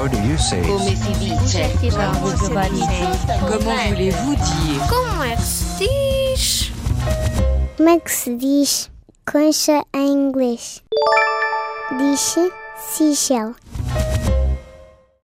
How do you say Come se si dice? Comment voulez-vous dire Como é que se diz? Como é que se diz concha em inglês? Diz-se seashell.